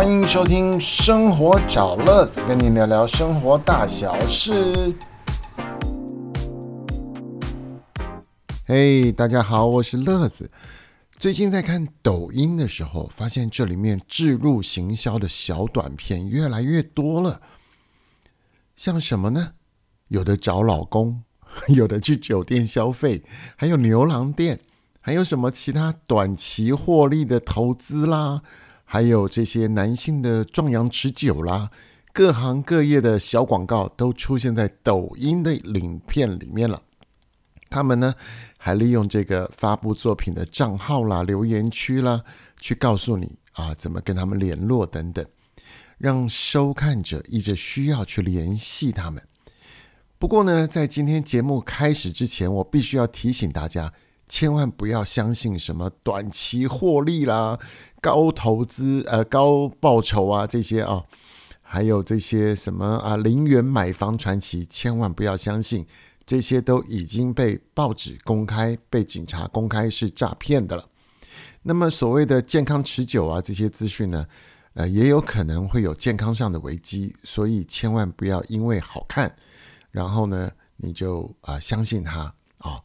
欢迎收听《生活找乐子》，跟你聊聊生活大小事。嘿，大家好，我是乐子。最近在看抖音的时候，发现这里面置入行销的小短片越来越多了。像什么呢？有的找老公，有的去酒店消费，还有牛郎店，还有什么其他短期获利的投资啦，还有这些男性的壮阳持久啦，各行各业的小广告都出现在抖音的影片里面了。他们呢，还利用这个发布作品的账号啦、留言区啦，去告诉你啊怎么跟他们联络等等，让收看者一直需要去联系他们。不过呢，在今天节目开始之前，我必须要提醒大家，千万不要相信什么短期获利啦、高投资、呃高报酬啊这些啊，还有这些什么啊零元买房传奇，千万不要相信。这些都已经被报纸公开、被警察公开是诈骗的了。那么所谓的健康持久啊，这些资讯呢，呃，也有可能会有健康上的危机，所以千万不要因为好看，然后呢，你就啊相信它啊。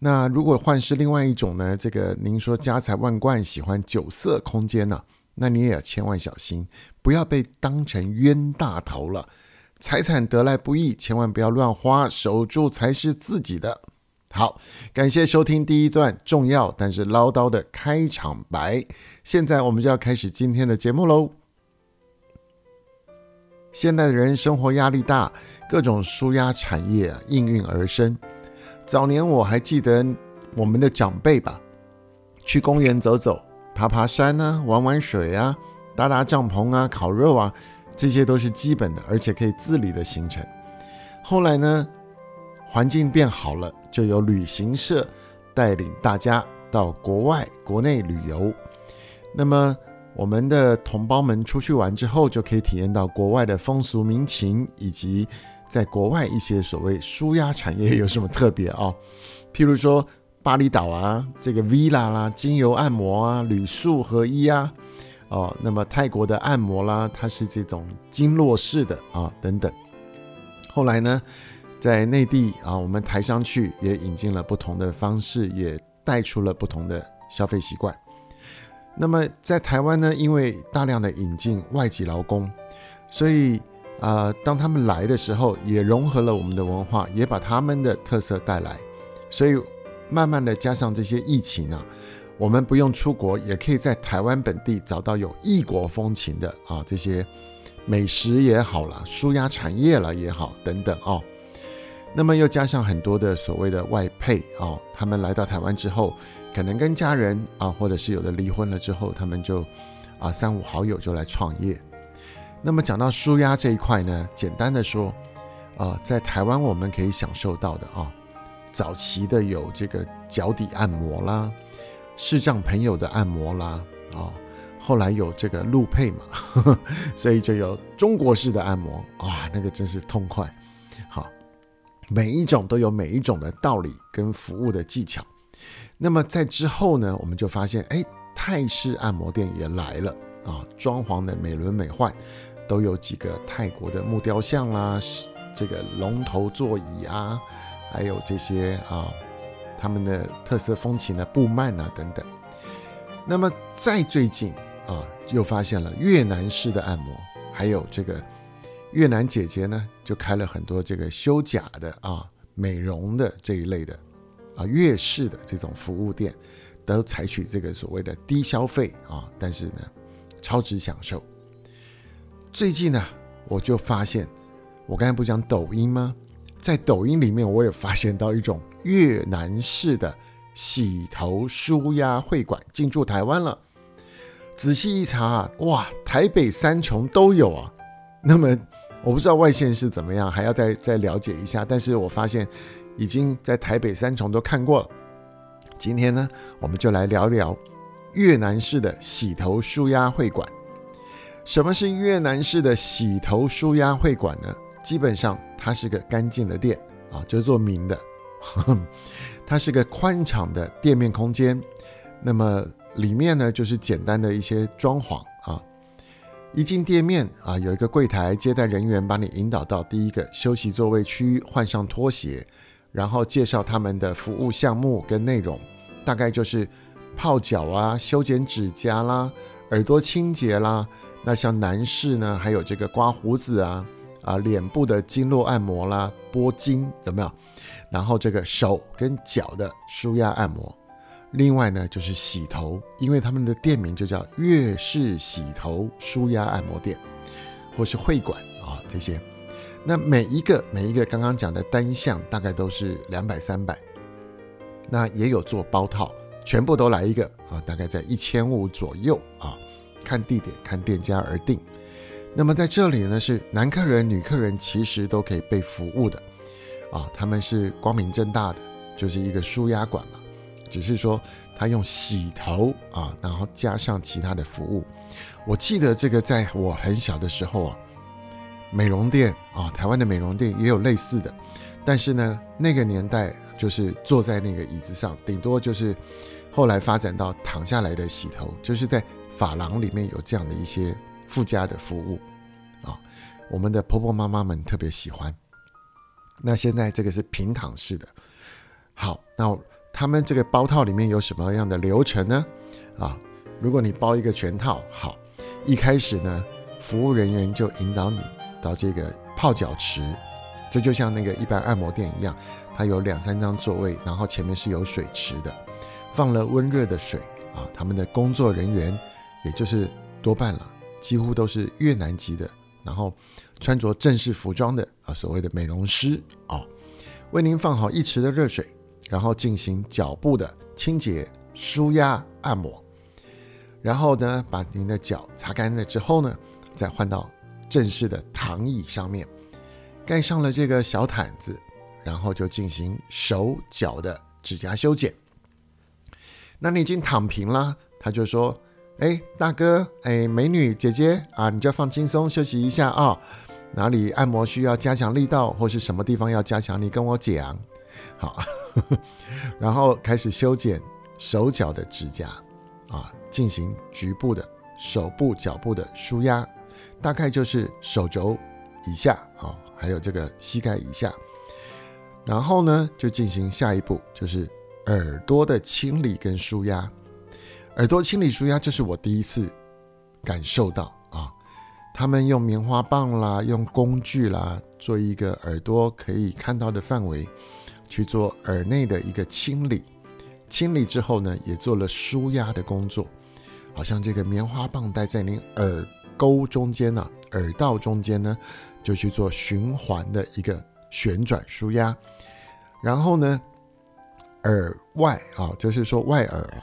那如果换是另外一种呢，这个您说家财万贯、喜欢酒色空间呢，那你也要千万小心，不要被当成冤大头了。财产得来不易，千万不要乱花，守住才是自己的。好，感谢收听第一段重要但是唠叨的开场白。现在我们就要开始今天的节目喽。现代的人生活压力大，各种舒压产业应运而生。早年我还记得我们的长辈吧，去公园走走、爬爬山啊，玩玩水啊，搭搭帐篷啊，烤肉啊。这些都是基本的，而且可以自理的行程。后来呢，环境变好了，就有旅行社带领大家到国外、国内旅游。那么，我们的同胞们出去玩之后，就可以体验到国外的风俗民情，以及在国外一些所谓舒压产业有什么特别啊？譬如说巴厘岛啊，这个 villa 啦，精油按摩啊，旅宿合一啊。哦，那么泰国的按摩啦，它是这种经络式的啊，等等。后来呢，在内地啊，我们台商去也引进了不同的方式，也带出了不同的消费习惯。那么在台湾呢，因为大量的引进外籍劳工，所以啊，当他们来的时候，也融合了我们的文化，也把他们的特色带来。所以慢慢的加上这些疫情啊。我们不用出国，也可以在台湾本地找到有异国风情的啊，这些美食也好了，舒压产业了也好，等等哦。那么又加上很多的所谓的外配啊，他们来到台湾之后，可能跟家人啊，或者是有的离婚了之后，他们就啊三五好友就来创业。那么讲到舒压这一块呢，简单的说啊，在台湾我们可以享受到的啊，早期的有这个脚底按摩啦。视障朋友的按摩啦，哦，后来有这个路配嘛，所以就有中国式的按摩，哇，那个真是痛快。好，每一种都有每一种的道理跟服务的技巧。那么在之后呢，我们就发现，哎，泰式按摩店也来了啊，装潢的美轮美奂，都有几个泰国的木雕像啦，这个龙头座椅啊，还有这些啊。他们的特色风情呢，布幔啊等等。那么再最近啊，又发现了越南式的按摩，还有这个越南姐姐呢，就开了很多这个修甲的啊、美容的这一类的啊，越式的这种服务店，都采取这个所谓的低消费啊，但是呢，超值享受。最近呢，我就发现，我刚才不讲抖音吗？在抖音里面，我也发现到一种。越南式的洗头舒压会馆进驻台湾了。仔细一查啊，哇，台北三重都有啊。那么我不知道外县是怎么样，还要再再了解一下。但是我发现已经在台北三重都看过了。今天呢，我们就来聊聊越南式的洗头舒压会馆。什么是越南式的洗头舒压会馆呢？基本上它是个干净的店啊，就是做明的。它是个宽敞的店面空间，那么里面呢就是简单的一些装潢啊。一进店面啊，有一个柜台接待人员把你引导到第一个休息座位区，换上拖鞋，然后介绍他们的服务项目跟内容，大概就是泡脚啊、修剪指甲啦、耳朵清洁啦。那像男士呢，还有这个刮胡子啊、啊脸部的经络按摩啦、拨筋有没有？然后这个手跟脚的舒压按摩。另外呢，就是洗头，因为他们的店名就叫月式洗头舒压按摩店，或是会馆啊这些。那每一个每一个刚刚讲的单项大概都是两百三百，那也有做包套，全部都来一个啊，大概在一千五左右啊，看地点看店家而定。那么在这里呢，是男客人女客人其实都可以被服务的啊，他们是光明正大的，就是一个舒压馆嘛。只是说他用洗头啊，然后加上其他的服务。我记得这个在我很小的时候啊，美容店啊，台湾的美容店也有类似的。但是呢，那个年代就是坐在那个椅子上，顶多就是后来发展到躺下来的洗头，就是在发廊里面有这样的一些附加的服务啊。我们的婆婆妈妈们特别喜欢。那现在这个是平躺式的。好，那。他们这个包套里面有什么样的流程呢？啊，如果你包一个全套，好，一开始呢，服务人员就引导你到这个泡脚池，这就像那个一般按摩店一样，它有两三张座位，然后前面是有水池的，放了温热的水啊。他们的工作人员，也就是多半了，几乎都是越南籍的，然后穿着正式服装的啊，所谓的美容师啊，为您放好一池的热水。然后进行脚部的清洁、舒压、按摩，然后呢，把您的脚擦干了之后呢，再换到正式的躺椅上面，盖上了这个小毯子，然后就进行手脚的指甲修剪。那你已经躺平了，他就说：“哎，大哥，哎，美女姐姐啊，你就放轻松休息一下啊，哪里按摩需要加强力道，或是什么地方要加强，你跟我讲。”好，然后开始修剪手脚的指甲，啊，进行局部的手部、脚部的舒压，大概就是手肘以下啊，还有这个膝盖以下。然后呢，就进行下一步，就是耳朵的清理跟舒压。耳朵清理舒压，这是我第一次感受到啊，他们用棉花棒啦，用工具啦，做一个耳朵可以看到的范围。去做耳内的一个清理，清理之后呢，也做了舒压的工作，好像这个棉花棒戴在您耳沟中间呢，耳道中间呢，就去做循环的一个旋转舒压，然后呢，耳外啊，就是说外耳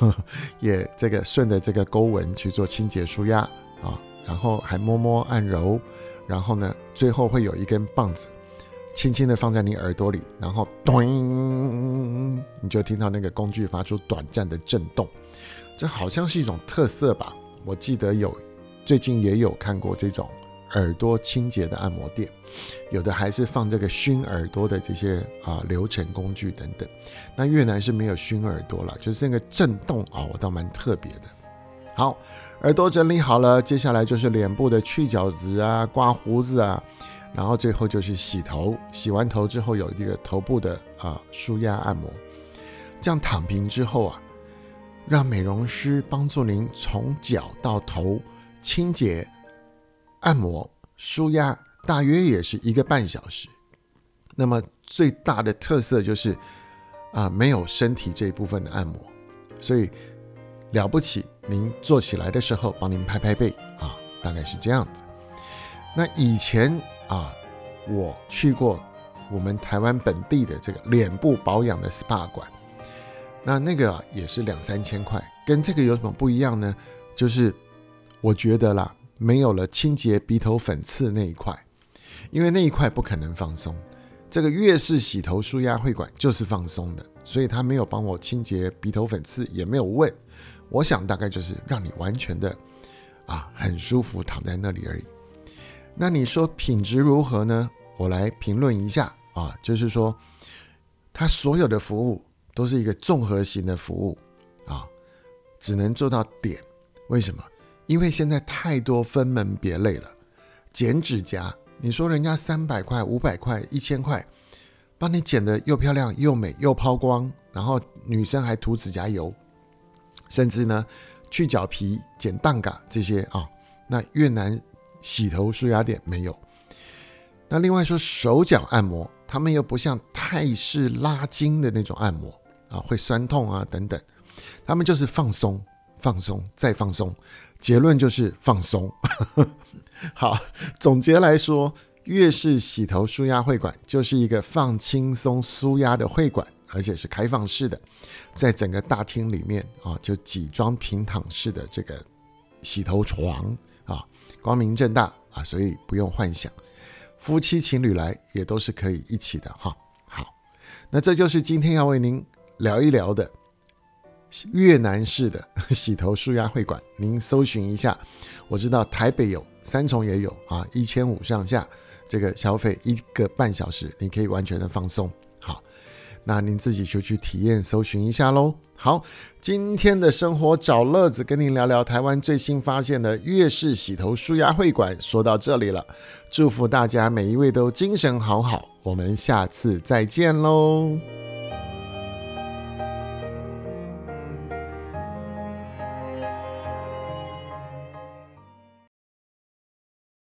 也这个顺着这个沟纹去做清洁舒压啊，然后还摸摸按揉，然后呢，最后会有一根棒子。轻轻的放在你耳朵里，然后咚，你就听到那个工具发出短暂的震动，这好像是一种特色吧？我记得有，最近也有看过这种耳朵清洁的按摩店，有的还是放这个熏耳朵的这些啊流程工具等等。那越南是没有熏耳朵了，就是那个震动啊，我倒蛮特别的。好，耳朵整理好了，接下来就是脸部的去角质啊、刮胡子啊。然后最后就是洗头，洗完头之后有一个头部的啊舒压按摩，这样躺平之后啊，让美容师帮助您从脚到头清洁、按摩、舒压，大约也是一个半小时。那么最大的特色就是啊没有身体这一部分的按摩，所以了不起，您坐起来的时候帮您拍拍背啊，大概是这样子。那以前。啊，我去过我们台湾本地的这个脸部保养的 SPA 馆，那那个也是两三千块，跟这个有什么不一样呢？就是我觉得啦，没有了清洁鼻头粉刺那一块，因为那一块不可能放松。这个粤式洗头舒压会馆就是放松的，所以他没有帮我清洁鼻头粉刺，也没有问。我想大概就是让你完全的啊很舒服躺在那里而已。那你说品质如何呢？我来评论一下啊，就是说，它所有的服务都是一个综合型的服务啊，只能做到点。为什么？因为现在太多分门别类了，剪指甲，你说人家三百块、五百块、一千块，帮你剪的又漂亮又美又抛光，然后女生还涂指甲油，甚至呢去角皮、剪蛋嘎这些啊，那越南洗头舒压店没有。那另外说手脚按摩，他们又不像泰式拉筋的那种按摩啊，会酸痛啊等等，他们就是放松、放松再放松。结论就是放松。好，总结来说，越是洗头舒压会馆就是一个放轻松舒压的会馆，而且是开放式的，在整个大厅里面啊，就几张平躺式的这个洗头床啊，光明正大啊，所以不用幻想，夫妻情侣来也都是可以一起的哈。好，那这就是今天要为您聊一聊的。越南式的 洗头舒压会馆，您搜寻一下，我知道台北有，三重也有啊，一千五上下，这个消费一个半小时，你可以完全的放松。好，那您自己就去体验，搜寻一下喽。好，今天的生活找乐子，跟您聊聊台湾最新发现的粤式洗头舒压会馆，说到这里了，祝福大家每一位都精神好好，我们下次再见喽。